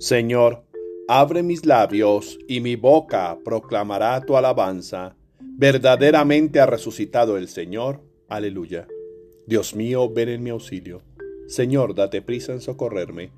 Señor, abre mis labios y mi boca proclamará tu alabanza. Verdaderamente ha resucitado el Señor. Aleluya. Dios mío, ven en mi auxilio. Señor, date prisa en socorrerme.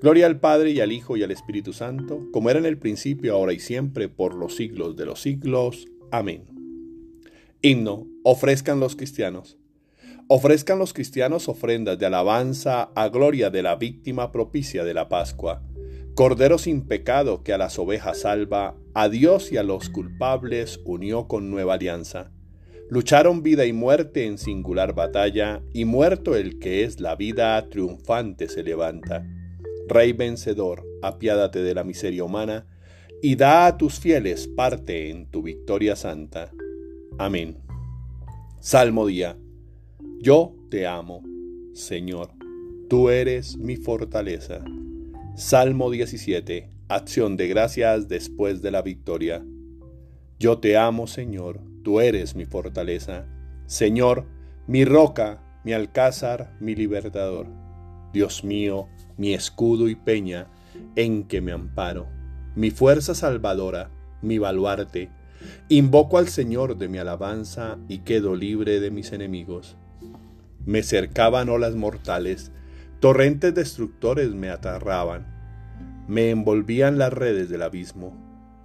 Gloria al Padre y al Hijo y al Espíritu Santo, como era en el principio, ahora y siempre, por los siglos de los siglos. Amén. Himno, ofrezcan los cristianos. Ofrezcan los cristianos ofrendas de alabanza a gloria de la víctima propicia de la Pascua. Cordero sin pecado que a las ovejas salva, a Dios y a los culpables unió con nueva alianza. Lucharon vida y muerte en singular batalla, y muerto el que es la vida, triunfante se levanta. Rey vencedor, apiádate de la miseria humana, y da a tus fieles parte en tu victoria santa. Amén. Salmo día. Yo te amo, Señor, tú eres mi fortaleza. Salmo 17. Acción de gracias después de la victoria. Yo te amo, Señor, tú eres mi fortaleza. Señor, mi roca, mi alcázar, mi libertador. Dios mío, mi escudo y peña, en que me amparo. Mi fuerza salvadora, mi baluarte. Invoco al Señor de mi alabanza y quedo libre de mis enemigos. Me cercaban olas mortales, torrentes destructores me atarraban, me envolvían las redes del abismo,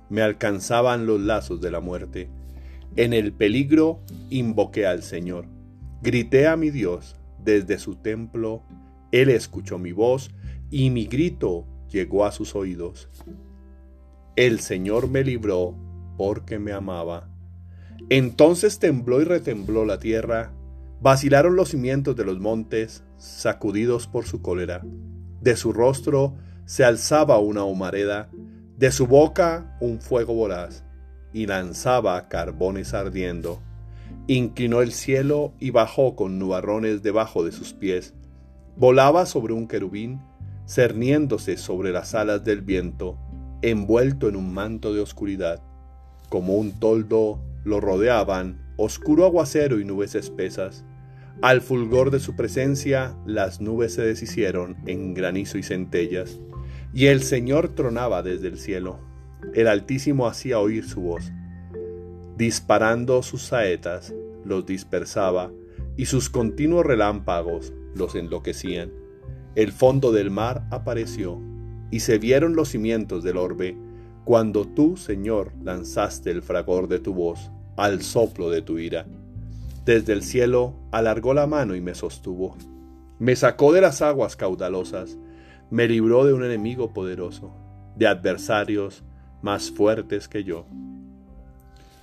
me alcanzaban los lazos de la muerte. En el peligro invoqué al Señor, grité a mi Dios desde su templo, Él escuchó mi voz y mi grito llegó a sus oídos. El Señor me libró porque me amaba. Entonces tembló y retembló la tierra, Vacilaron los cimientos de los montes, sacudidos por su cólera. De su rostro se alzaba una humareda, de su boca un fuego voraz, y lanzaba carbones ardiendo. Inclinó el cielo y bajó con nubarrones debajo de sus pies. Volaba sobre un querubín, cerniéndose sobre las alas del viento, envuelto en un manto de oscuridad. Como un toldo lo rodeaban oscuro aguacero y nubes espesas. Al fulgor de su presencia, las nubes se deshicieron en granizo y centellas, y el Señor tronaba desde el cielo. El Altísimo hacía oír su voz. Disparando sus saetas, los dispersaba, y sus continuos relámpagos los enloquecían. El fondo del mar apareció, y se vieron los cimientos del orbe, cuando tú, Señor, lanzaste el fragor de tu voz, al soplo de tu ira. Desde el cielo alargó la mano y me sostuvo. Me sacó de las aguas caudalosas, me libró de un enemigo poderoso, de adversarios más fuertes que yo.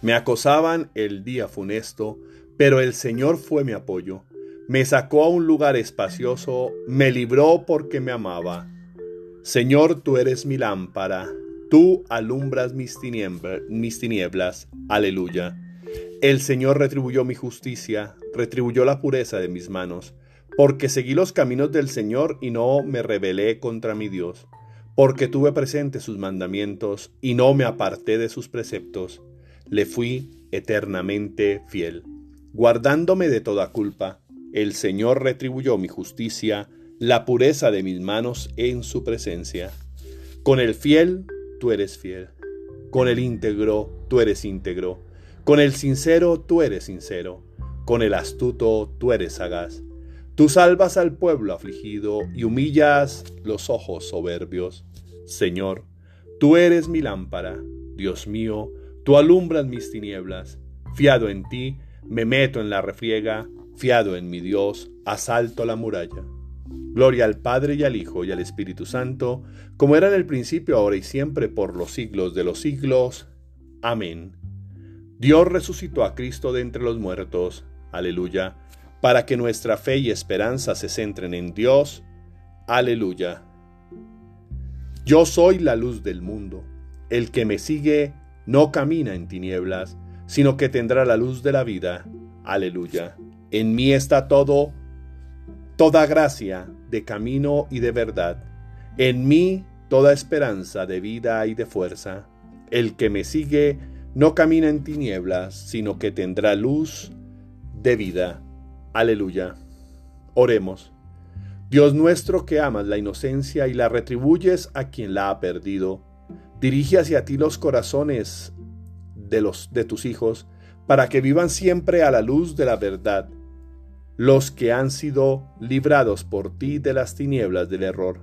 Me acosaban el día funesto, pero el Señor fue mi apoyo. Me sacó a un lugar espacioso, me libró porque me amaba. Señor, tú eres mi lámpara, tú alumbras mis, tinieblas. Aleluya. El Señor retribuyó mi justicia, retribuyó la pureza de mis manos, porque seguí los caminos del Señor y no me rebelé contra mi Dios, porque tuve presente sus mandamientos y no me aparté de sus preceptos. Le fui eternamente fiel. Guardándome de toda culpa, el Señor retribuyó mi justicia, la pureza de mis manos en su presencia. Con el fiel, tú eres fiel. Con el íntegro, tú eres íntegro con el sincero tú eres sincero, con el astuto tú eres sagaz. Tú salvas al pueblo afligido y humillas los ojos soberbios. Señor, tú eres mi lámpara, Dios mío, tú alumbras mis tinieblas. Fiado en ti, me meto en la refriega, fiado en mi Dios, asalto la muralla. Gloria al Padre y al Hijo y al Espíritu Santo, como era en el principio, ahora y siempre, por los siglos de los siglos. Amén. Dios resucitó a Cristo de entre los muertos, aleluya, para que nuestra fe y esperanza se centren en Dios, aleluya. Yo soy la luz del mundo, el que me sigue no camina en tinieblas, sino que tendrá la luz de la vida, aleluya. En mí está todo, toda gracia de camino y de verdad, en mí toda esperanza de vida y de fuerza. El que me sigue no camina en tinieblas, sino que tendrá luz de vida. Aleluya. Oremos. Dios nuestro que amas la inocencia y la retribuyes a quien la ha perdido, dirige hacia ti los corazones de los de tus hijos para que vivan siempre a la luz de la verdad, los que han sido librados por ti de las tinieblas del error.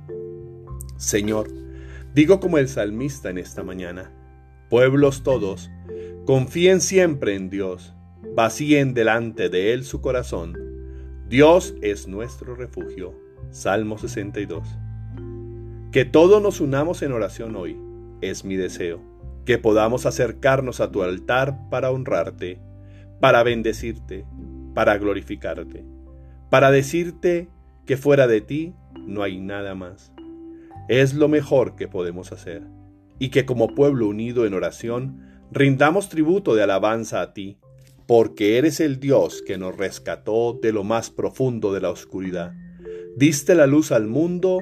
Señor, digo como el salmista en esta mañana, pueblos todos, confíen siempre en Dios, vacíen delante de Él su corazón. Dios es nuestro refugio. Salmo 62. Que todos nos unamos en oración hoy, es mi deseo que podamos acercarnos a tu altar para honrarte, para bendecirte, para glorificarte, para decirte que fuera de ti no hay nada más. Es lo mejor que podemos hacer, y que como pueblo unido en oración, rindamos tributo de alabanza a ti, porque eres el Dios que nos rescató de lo más profundo de la oscuridad. Diste la luz al mundo,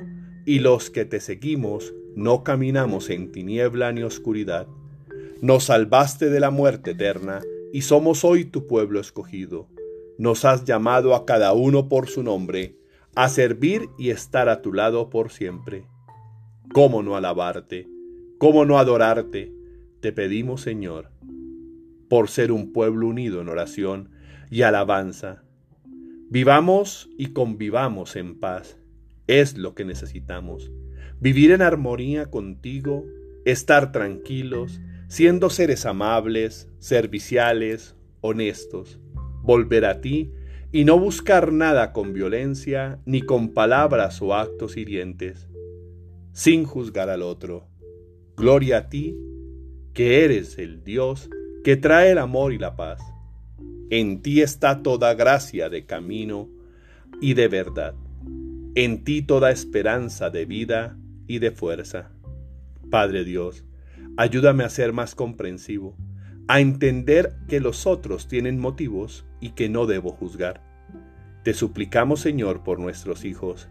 y los que te seguimos no caminamos en tiniebla ni oscuridad. Nos salvaste de la muerte eterna y somos hoy tu pueblo escogido. Nos has llamado a cada uno por su nombre, a servir y estar a tu lado por siempre. ¿Cómo no alabarte? ¿Cómo no adorarte? Te pedimos, Señor, por ser un pueblo unido en oración y alabanza. Vivamos y convivamos en paz. Es lo que necesitamos. Vivir en armonía contigo, estar tranquilos, siendo seres amables, serviciales, honestos, volver a ti y no buscar nada con violencia ni con palabras o actos hirientes, sin juzgar al otro. Gloria a ti, que eres el Dios que trae el amor y la paz. En ti está toda gracia de camino y de verdad. En ti toda esperanza de vida y de fuerza. Padre Dios, ayúdame a ser más comprensivo, a entender que los otros tienen motivos y que no debo juzgar. Te suplicamos, Señor, por nuestros hijos.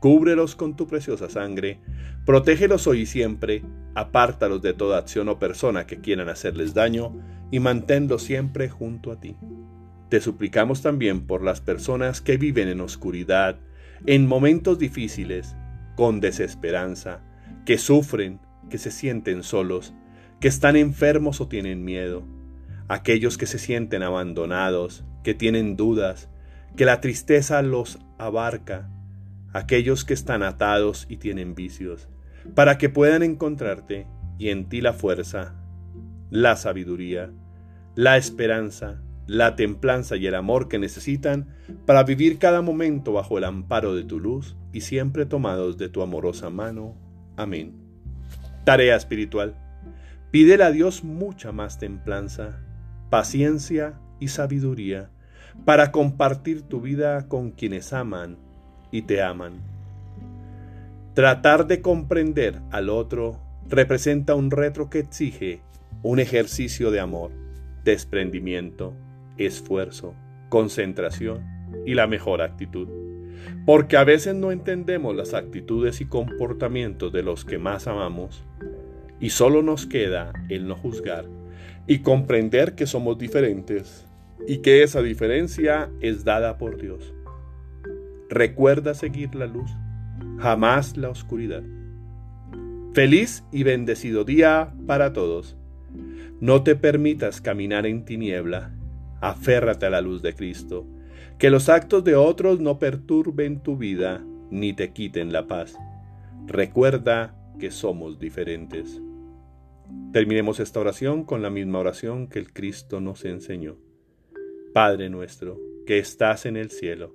Cúbrelos con tu preciosa sangre, protégelos hoy y siempre, apártalos de toda acción o persona que quieran hacerles daño y manténlos siempre junto a ti. Te suplicamos también por las personas que viven en oscuridad, en momentos difíciles, con desesperanza, que sufren, que se sienten solos, que están enfermos o tienen miedo, aquellos que se sienten abandonados, que tienen dudas, que la tristeza los abarca, aquellos que están atados y tienen vicios, para que puedan encontrarte y en ti la fuerza, la sabiduría, la esperanza, la templanza y el amor que necesitan para vivir cada momento bajo el amparo de tu luz y siempre tomados de tu amorosa mano. Amén. Tarea espiritual. Pídele a Dios mucha más templanza, paciencia y sabiduría para compartir tu vida con quienes aman y te aman. Tratar de comprender al otro representa un retro que exige un ejercicio de amor, desprendimiento, esfuerzo, concentración y la mejor actitud. Porque a veces no entendemos las actitudes y comportamientos de los que más amamos y solo nos queda el no juzgar y comprender que somos diferentes y que esa diferencia es dada por Dios. Recuerda seguir la luz, jamás la oscuridad. Feliz y bendecido día para todos. No te permitas caminar en tiniebla Aférrate a la luz de Cristo. Que los actos de otros no perturben tu vida ni te quiten la paz. Recuerda que somos diferentes. Terminemos esta oración con la misma oración que el Cristo nos enseñó. Padre nuestro, que estás en el cielo,